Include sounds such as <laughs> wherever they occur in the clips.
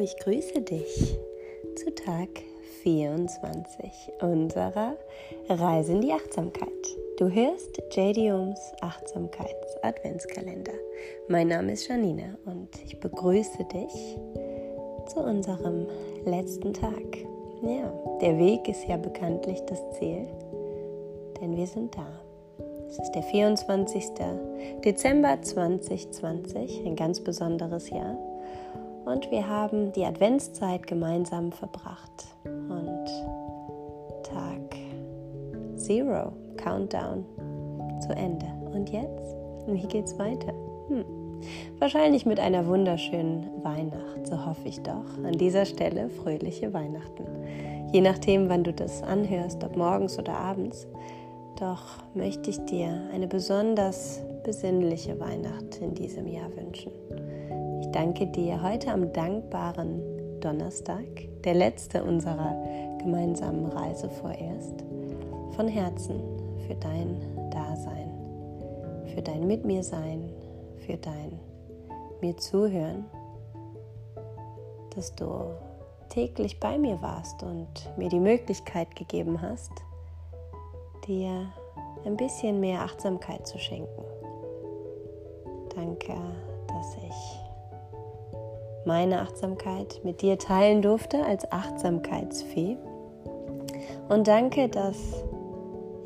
Ich grüße dich zu Tag 24 unserer Reise in die Achtsamkeit. Du hörst JD Ohms Achtsamkeits-Adventskalender. Mein Name ist Janine und ich begrüße dich zu unserem letzten Tag. Ja, der Weg ist ja bekanntlich das Ziel, denn wir sind da. Es ist der 24. Dezember 2020, ein ganz besonderes Jahr. Und wir haben die Adventszeit gemeinsam verbracht. Und Tag Zero, Countdown zu Ende. Und jetzt? Wie geht's weiter? Hm. Wahrscheinlich mit einer wunderschönen Weihnacht, so hoffe ich doch. An dieser Stelle fröhliche Weihnachten. Je nachdem, wann du das anhörst, ob morgens oder abends. Doch möchte ich dir eine besonders besinnliche Weihnacht in diesem Jahr wünschen. Ich danke dir heute am dankbaren Donnerstag, der letzte unserer gemeinsamen Reise vorerst, von Herzen für dein Dasein, für dein Mit mir Sein, für dein mir Zuhören, dass du täglich bei mir warst und mir die Möglichkeit gegeben hast, dir ein bisschen mehr Achtsamkeit zu schenken. Danke, dass ich meine Achtsamkeit mit dir teilen durfte als Achtsamkeitsfee. Und danke, dass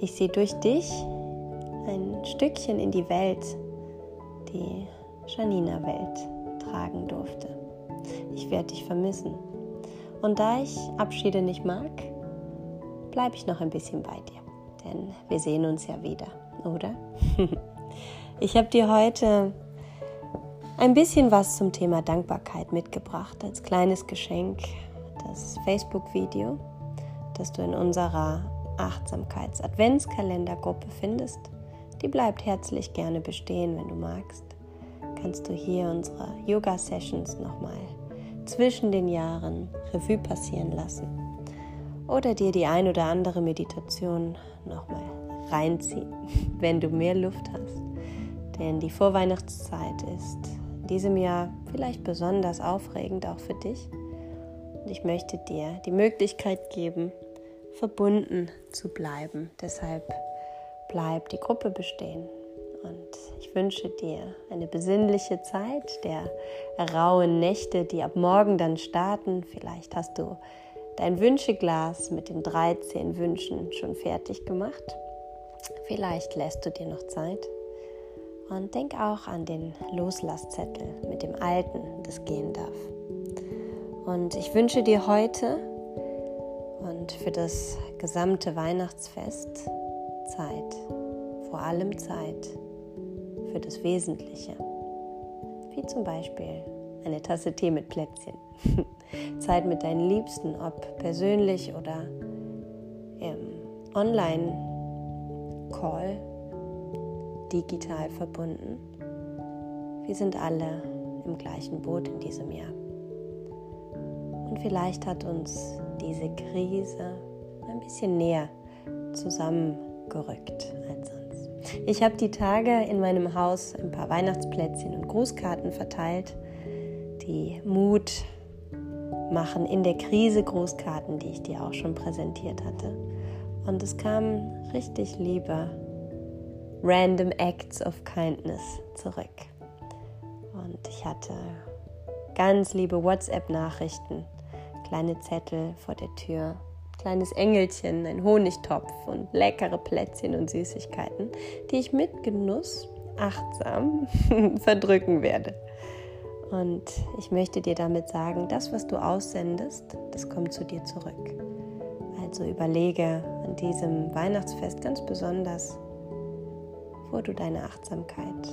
ich sie durch dich ein Stückchen in die Welt, die Janina-Welt, tragen durfte. Ich werde dich vermissen. Und da ich Abschiede nicht mag, bleibe ich noch ein bisschen bei dir. Denn wir sehen uns ja wieder, oder? <laughs> ich habe dir heute ein bisschen was zum Thema Dankbarkeit mitgebracht als kleines Geschenk. Das Facebook-Video, das du in unserer Achtsamkeits-Adventskalendergruppe findest. Die bleibt herzlich gerne bestehen, wenn du magst. Kannst du hier unsere Yoga-Sessions nochmal zwischen den Jahren Revue passieren lassen. Oder dir die ein oder andere Meditation nochmal reinziehen, <laughs> wenn du mehr Luft hast. Denn die Vorweihnachtszeit ist diesem Jahr vielleicht besonders aufregend auch für dich. Und ich möchte dir die Möglichkeit geben, verbunden zu bleiben. Deshalb bleibt die Gruppe bestehen. Und ich wünsche dir eine besinnliche Zeit der rauen Nächte, die ab morgen dann starten. Vielleicht hast du dein Wünscheglas mit den 13 Wünschen schon fertig gemacht. Vielleicht lässt du dir noch Zeit. Und denk auch an den Loslasszettel mit dem Alten, das gehen darf. Und ich wünsche dir heute und für das gesamte Weihnachtsfest Zeit, vor allem Zeit für das Wesentliche, wie zum Beispiel eine Tasse Tee mit Plätzchen, <laughs> Zeit mit deinen Liebsten, ob persönlich oder im Online-Call digital verbunden. Wir sind alle im gleichen Boot in diesem Jahr. Und vielleicht hat uns diese Krise ein bisschen näher zusammengerückt als sonst. Ich habe die Tage in meinem Haus ein paar Weihnachtsplätzchen und Grußkarten verteilt, die Mut machen in der Krise Grußkarten, die ich dir auch schon präsentiert hatte. Und es kam richtig Liebe Random Acts of Kindness zurück. Und ich hatte ganz liebe WhatsApp-Nachrichten, kleine Zettel vor der Tür, kleines Engelchen, ein Honigtopf und leckere Plätzchen und Süßigkeiten, die ich mit Genuss achtsam <laughs> verdrücken werde. Und ich möchte dir damit sagen, das, was du aussendest, das kommt zu dir zurück. Also überlege an diesem Weihnachtsfest ganz besonders, wo du deine Achtsamkeit,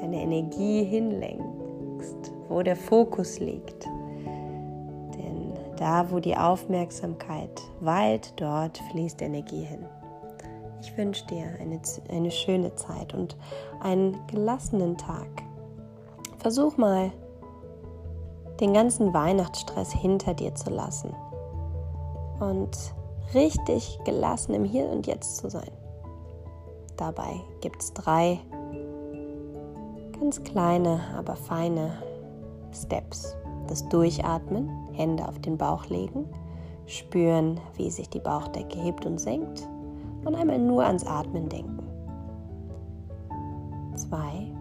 deine Energie hinlenkst, wo der Fokus liegt. Denn da, wo die Aufmerksamkeit weilt, dort fließt Energie hin. Ich wünsche dir eine, eine schöne Zeit und einen gelassenen Tag. Versuch mal, den ganzen Weihnachtsstress hinter dir zu lassen und richtig gelassen im Hier und Jetzt zu sein. Dabei gibt es drei ganz kleine, aber feine Steps, das Durchatmen, Hände auf den Bauch legen, spüren, wie sich die Bauchdecke hebt und senkt und einmal nur ans Atmen denken. Zwei,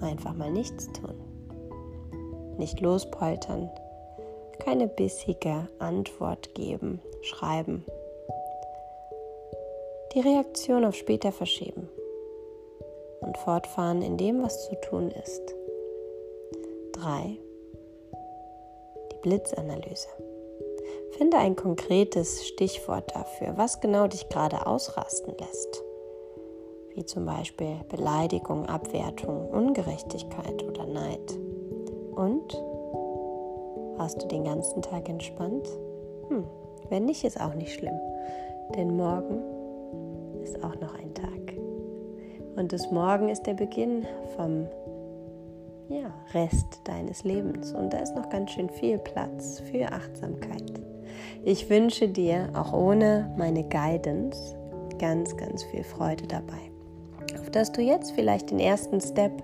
einfach mal nichts tun. Nicht lospoltern, keine bissige Antwort geben, schreiben. Die Reaktion auf später verschieben und fortfahren in dem, was zu tun ist. 3. Die Blitzanalyse. Finde ein konkretes Stichwort dafür, was genau dich gerade ausrasten lässt. Wie zum Beispiel Beleidigung, Abwertung, Ungerechtigkeit oder Neid. Und warst du den ganzen Tag entspannt? Hm, wenn nicht, ist auch nicht schlimm. Denn morgen ist auch noch ein Tag. Und das Morgen ist der Beginn vom ja, Rest deines Lebens. Und da ist noch ganz schön viel Platz für Achtsamkeit. Ich wünsche dir auch ohne meine Guidance ganz, ganz viel Freude dabei. Auf dass du jetzt vielleicht den ersten Step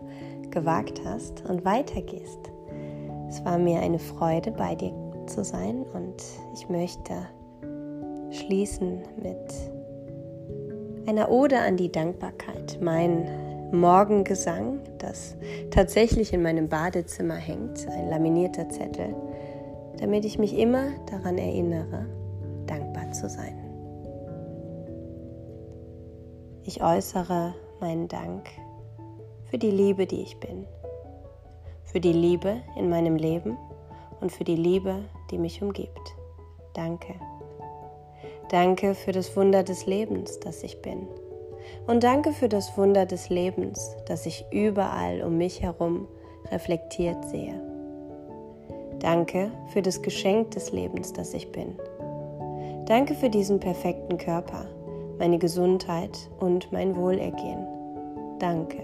gewagt hast und weitergehst. Es war mir eine Freude, bei dir zu sein und ich möchte schließen mit einer Ode an die Dankbarkeit. Mein Morgengesang, das tatsächlich in meinem Badezimmer hängt, ein laminierter Zettel, damit ich mich immer daran erinnere, dankbar zu sein. Ich äußere meinen Dank für die Liebe, die ich bin, für die Liebe in meinem Leben und für die Liebe, die mich umgibt. Danke. Danke für das Wunder des Lebens, das ich bin. Und danke für das Wunder des Lebens, das ich überall um mich herum reflektiert sehe. Danke für das Geschenk des Lebens, das ich bin. Danke für diesen perfekten Körper, meine Gesundheit und mein Wohlergehen. Danke.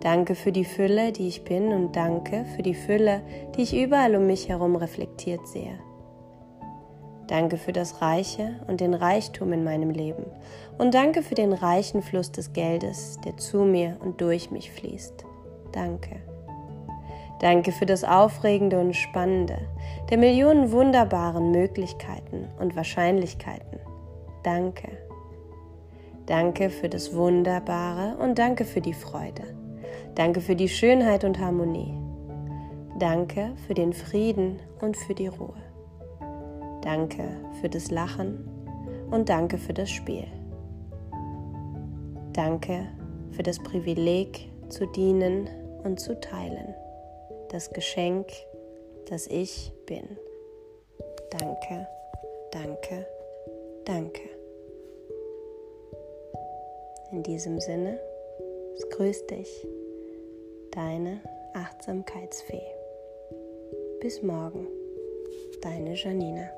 Danke für die Fülle, die ich bin und danke für die Fülle, die ich überall um mich herum reflektiert sehe. Danke für das Reiche und den Reichtum in meinem Leben. Und danke für den reichen Fluss des Geldes, der zu mir und durch mich fließt. Danke. Danke für das Aufregende und Spannende, der Millionen wunderbaren Möglichkeiten und Wahrscheinlichkeiten. Danke. Danke für das Wunderbare und danke für die Freude. Danke für die Schönheit und Harmonie. Danke für den Frieden und für die Ruhe. Danke für das Lachen und danke für das Spiel. Danke für das Privileg zu dienen und zu teilen. Das Geschenk, das ich bin. Danke, danke, danke. In diesem Sinne, es grüßt dich, deine Achtsamkeitsfee. Bis morgen, deine Janina.